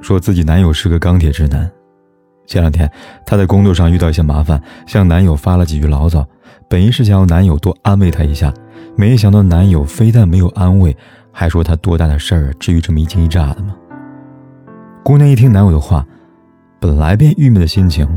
说自己男友是个钢铁直男。前两天，她在工作上遇到一些麻烦，向男友发了几句牢骚，本意是想要男友多安慰她一下，没想到男友非但没有安慰，还说她多大的事儿，至于这么一惊一乍的吗？姑娘一听男友的话，本来便郁闷的心情，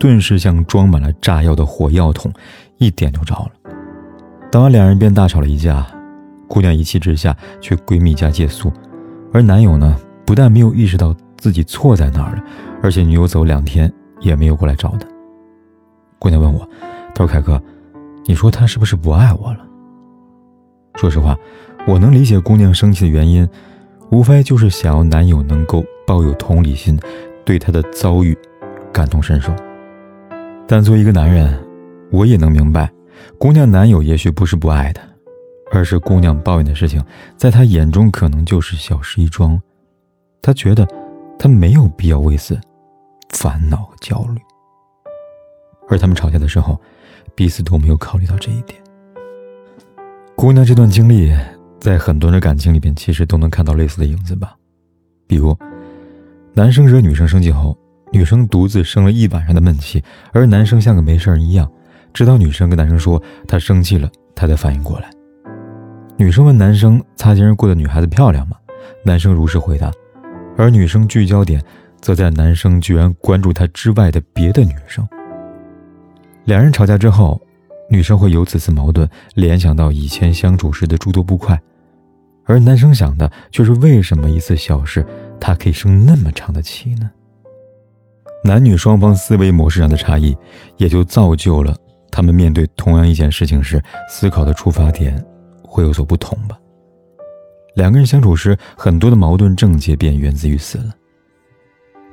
顿时像装满了炸药的火药桶，一点就着了。当晚两人便大吵了一架，姑娘一气之下去闺蜜家借宿，而男友呢，不但没有意识到。自己错在哪儿了？而且女友走两天也没有过来找他。姑娘问我：“她说凯哥，你说他是不是不爱我了？”说实话，我能理解姑娘生气的原因，无非就是想要男友能够抱有同理心，对她的遭遇感同身受。但作为一个男人，我也能明白，姑娘男友也许不是不爱她，而是姑娘抱怨的事情，在他眼中可能就是小事一桩，他觉得。他没有必要为此烦恼和焦虑，而他们吵架的时候，彼此都没有考虑到这一点。姑娘这段经历，在很多人的感情里边，其实都能看到类似的影子吧。比如，男生惹女生生气后，女生独自生了一晚上的闷气，而男生像个没事人一样，直到女生跟男生说她生气了，他才反应过来。女生问男生：“擦肩而过的女孩子漂亮吗？”男生如实回答。而女生聚焦点则在男生居然关注她之外的别的女生。两人吵架之后，女生会由此次矛盾联想到以前相处时的诸多不快，而男生想的却是为什么一次小事他可以生那么长的气呢？男女双方思维模式上的差异，也就造就了他们面对同样一件事情时思考的出发点会有所不同吧。两个人相处时，很多的矛盾症结便源自于此了。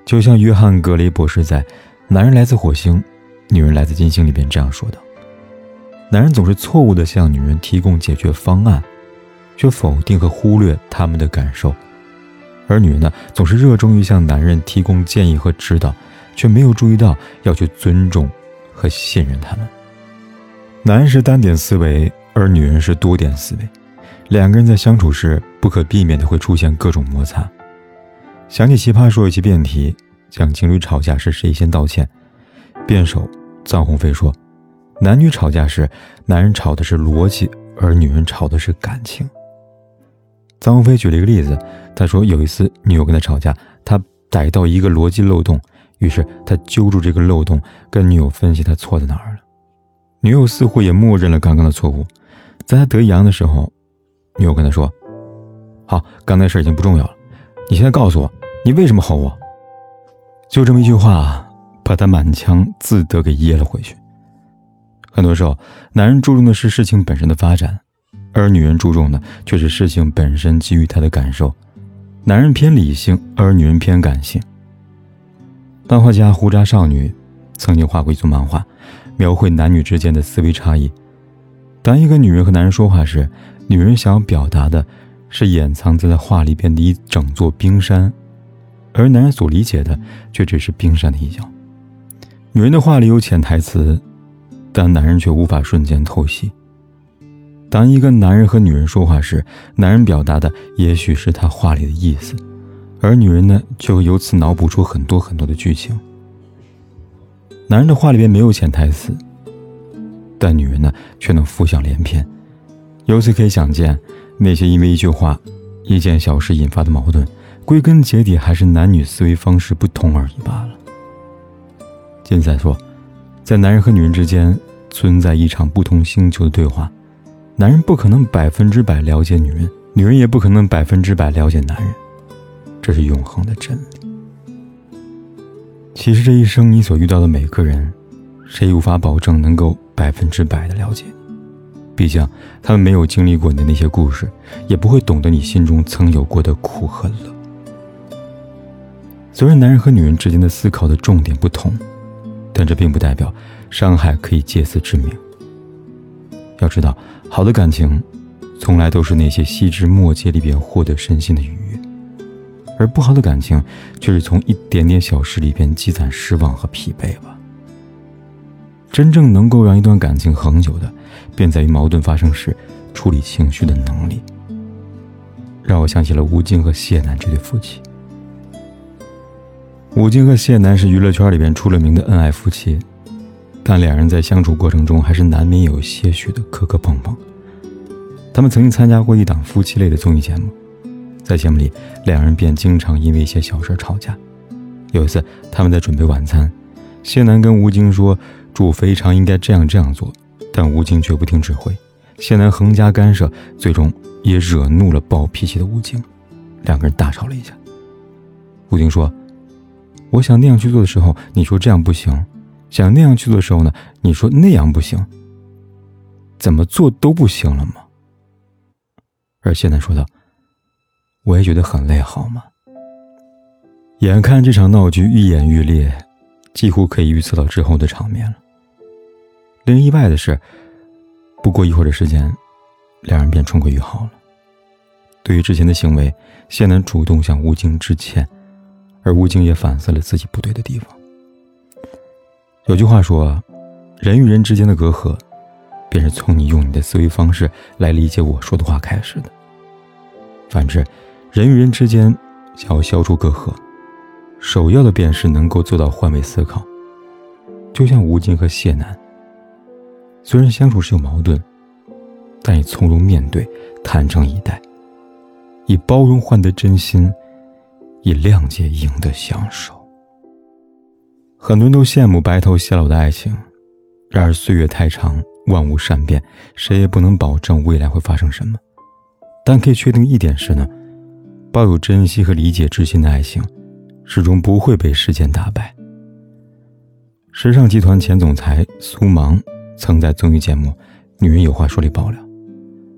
就像约翰·格雷博士在《男人来自火星，女人来自金星》里边这样说道：“男人总是错误地向女人提供解决方案，却否定和忽略他们的感受；而女人呢，总是热衷于向男人提供建议和指导，却没有注意到要去尊重和信任他们。男人是单点思维，而女人是多点思维。”两个人在相处时，不可避免的会出现各种摩擦。想起《奇葩说》有期辩题，讲情侣吵架时谁先道歉。辩手臧鸿飞说：“男女吵架时，男人吵的是逻辑，而女人吵的是感情。”臧鸿飞举了一个例子，他说有一次女友跟他吵架，他逮到一个逻辑漏洞，于是他揪住这个漏洞，跟女友分析他错在哪儿了。女友似乎也默认了刚刚的错误，在他得意洋的时候。女友跟他说：“好，刚才事已经不重要了，你现在告诉我，你为什么吼我？”就这么一句话，把他满腔自得给噎了回去。很多时候，男人注重的是事情本身的发展，而女人注重的却是事情本身给予他的感受。男人偏理性，而女人偏感性。漫画家胡渣少女曾经画过一组漫画，描绘男女之间的思维差异。当一个女人和男人说话时，女人想要表达的是掩藏在画里边的一整座冰山，而男人所理解的却只是冰山的一角。女人的话里有潜台词，但男人却无法瞬间透析。当一个男人和女人说话时，男人表达的也许是他话里的意思，而女人呢，就会由此脑补出很多很多的剧情。男人的话里边没有潜台词，但女人呢，却能浮想联翩。由此可以想见，那些因为一句话、一件小事引发的矛盾，归根结底还是男女思维方式不同而已罢了。金赛说，在男人和女人之间存在一场不同星球的对话，男人不可能百分之百了解女人，女人也不可能百分之百了解男人，这是永恒的真理。其实这一生你所遇到的每个人，谁无法保证能够百分之百的了解？毕竟，他们没有经历过你的那些故事，也不会懂得你心中曾有过的苦和乐。虽然男人和女人之间的思考的重点不同，但这并不代表伤害可以借此致命。要知道，好的感情，从来都是那些细枝末节里边获得身心的愉悦，而不好的感情，却是从一点点小事里边积攒失望和疲惫吧。真正能够让一段感情恒久的，便在于矛盾发生时处理情绪的能力。让我想起了吴京和谢楠这对夫妻。吴京和谢楠是娱乐圈里边出了名的恩爱夫妻，但两人在相处过程中还是难免有些许的磕磕碰碰。他们曾经参加过一档夫妻类的综艺节目，在节目里，两人便经常因为一些小事吵架。有一次，他们在准备晚餐，谢楠跟吴京说主非常应该这样这样做，但吴京却不听指挥，谢楠横加干涉，最终也惹怒了暴脾气的吴京，两个人大吵了一架。吴京说。我想那样去做的时候，你说这样不行；想那样去做的时候呢，你说那样不行。怎么做都不行了吗？而现在说道：“我也觉得很累，好吗？”眼看这场闹剧愈演愈烈，几乎可以预测到之后的场面了。令人意外的是，不过一会儿的时间，两人便重归于好了。对于之前的行为，谢楠主动向吴京致歉。而吴京也反思了自己不对的地方。有句话说：“人与人之间的隔阂，便是从你用你的思维方式来理解我说的话开始的。反之，人与人之间想要消除隔阂，首要的便是能够做到换位思考。就像吴京和谢楠，虽然相处是有矛盾，但以从容面对，坦诚以待，以包容换得真心。”以谅解赢得相守。很多人都羡慕白头偕老的爱情，然而岁月太长，万物善变，谁也不能保证未来会发生什么。但可以确定一点是呢，抱有珍惜和理解之心的爱情，始终不会被时间打败。时尚集团前总裁苏芒曾在综艺节目《女人有话说》里爆料，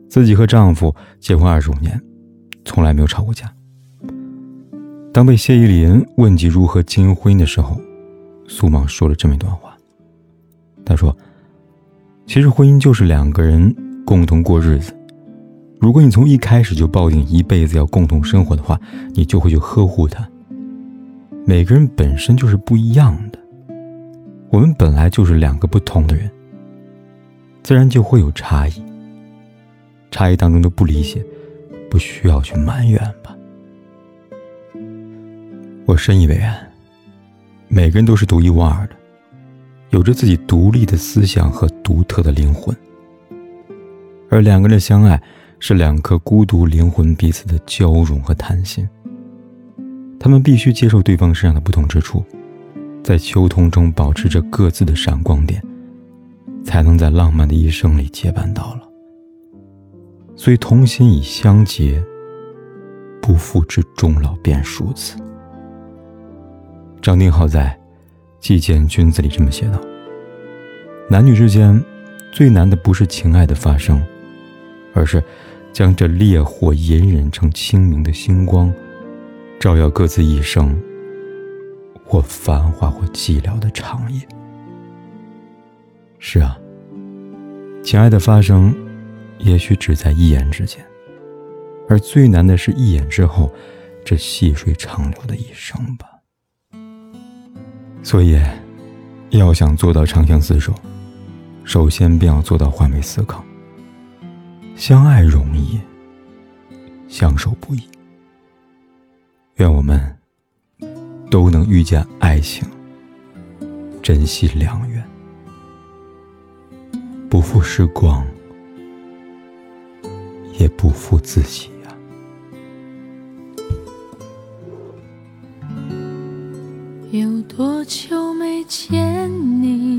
自己和丈夫结婚二十五年，从来没有吵过架。当被谢依霖问及如何经营婚姻的时候，苏芒说了这么一段话。他说：“其实婚姻就是两个人共同过日子。如果你从一开始就抱定一辈子要共同生活的话，你就会去呵护他。每个人本身就是不一样的，我们本来就是两个不同的人，自然就会有差异。差异当中的不理解，不需要去埋怨吧。”我深以为然。每个人都是独一无二的，有着自己独立的思想和独特的灵魂。而两个人相爱，是两颗孤独灵魂彼此的交融和谈心。他们必须接受对方身上的不同之处，在秋冬中保持着各自的闪光点，才能在浪漫的一生里结伴到老。所以，同心以相结，不负之终老便数此。张定浩在《祭见君子》里这么写道：“男女之间最难的不是情爱的发生，而是将这烈火隐忍成清明的星光，照耀各自一生，或繁华或寂寥的长夜。”是啊，情爱的发生，也许只在一眼之间，而最难的是一眼之后，这细水长流的一生吧。所以，要想做到长相厮守，首先便要做到换位思考。相爱容易，相守不易。愿我们都能遇见爱情，珍惜良缘，不负时光，也不负自己。有多久没见你？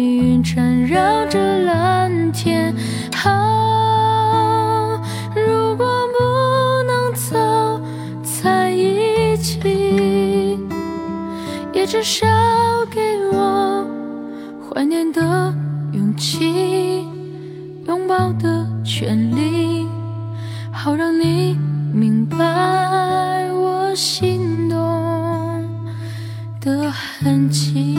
云缠绕着蓝天。如果不能走在一起，也至少给我怀念的勇气，拥抱的权利，好让你明白我心动的痕迹。